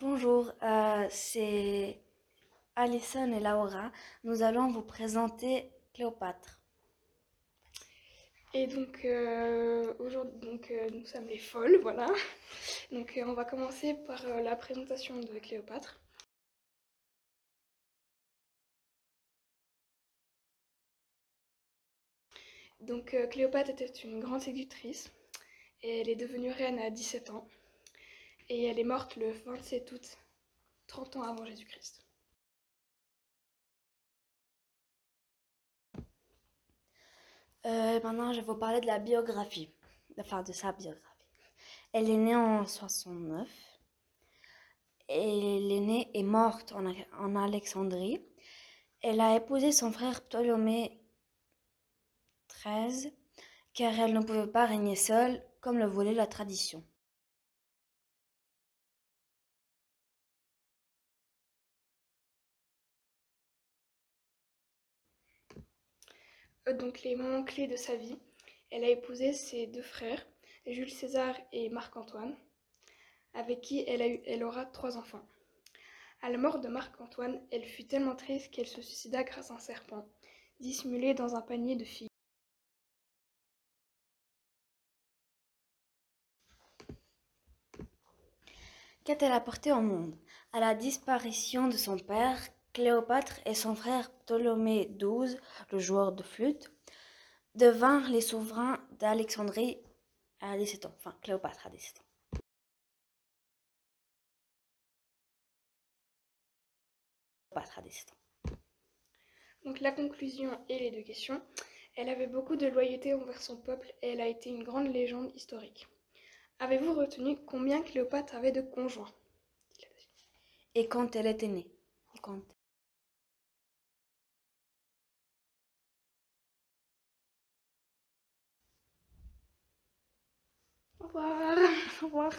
Bonjour, euh, c'est Alison et Laura. Nous allons vous présenter Cléopâtre. Et donc euh, aujourd'hui, donc euh, nous sommes les folles, voilà. Donc on va commencer par la présentation de Cléopâtre. Donc Cléopâtre était une grande séductrice et elle est devenue reine à 17 ans et elle est morte le 27 août, 30 ans avant Jésus-Christ. Euh, maintenant, je vais vous parler de la biographie, enfin de sa biographie. Elle est née en 69 et l'aînée est morte en, en Alexandrie. Elle a épousé son frère Ptolémée XIII car elle ne pouvait pas régner seule comme le voulait la tradition. Donc les moments clés de sa vie, elle a épousé ses deux frères, Jules César et Marc-Antoine, avec qui elle aura trois enfants. À la mort de Marc-Antoine, elle fut tellement triste qu'elle se suicida grâce à un serpent, dissimulé dans un panier de filles. Qu'a-t-elle apporté au monde? À la disparition de son père, Cléopâtre et son frère Ptolémée XII, le joueur de flûte, devinrent les souverains d'Alexandrie à 17 ans. Enfin, Cléopâtre à 17 ans. Cléopâtre à 17 ans. Donc la conclusion et les deux questions. Elle avait beaucoup de loyauté envers son peuple et elle a été une grande légende historique. Avez-vous retenu combien Cléopâtre avait de conjoints? Et quand elle était née? Quand? Au revoir. Au revoir.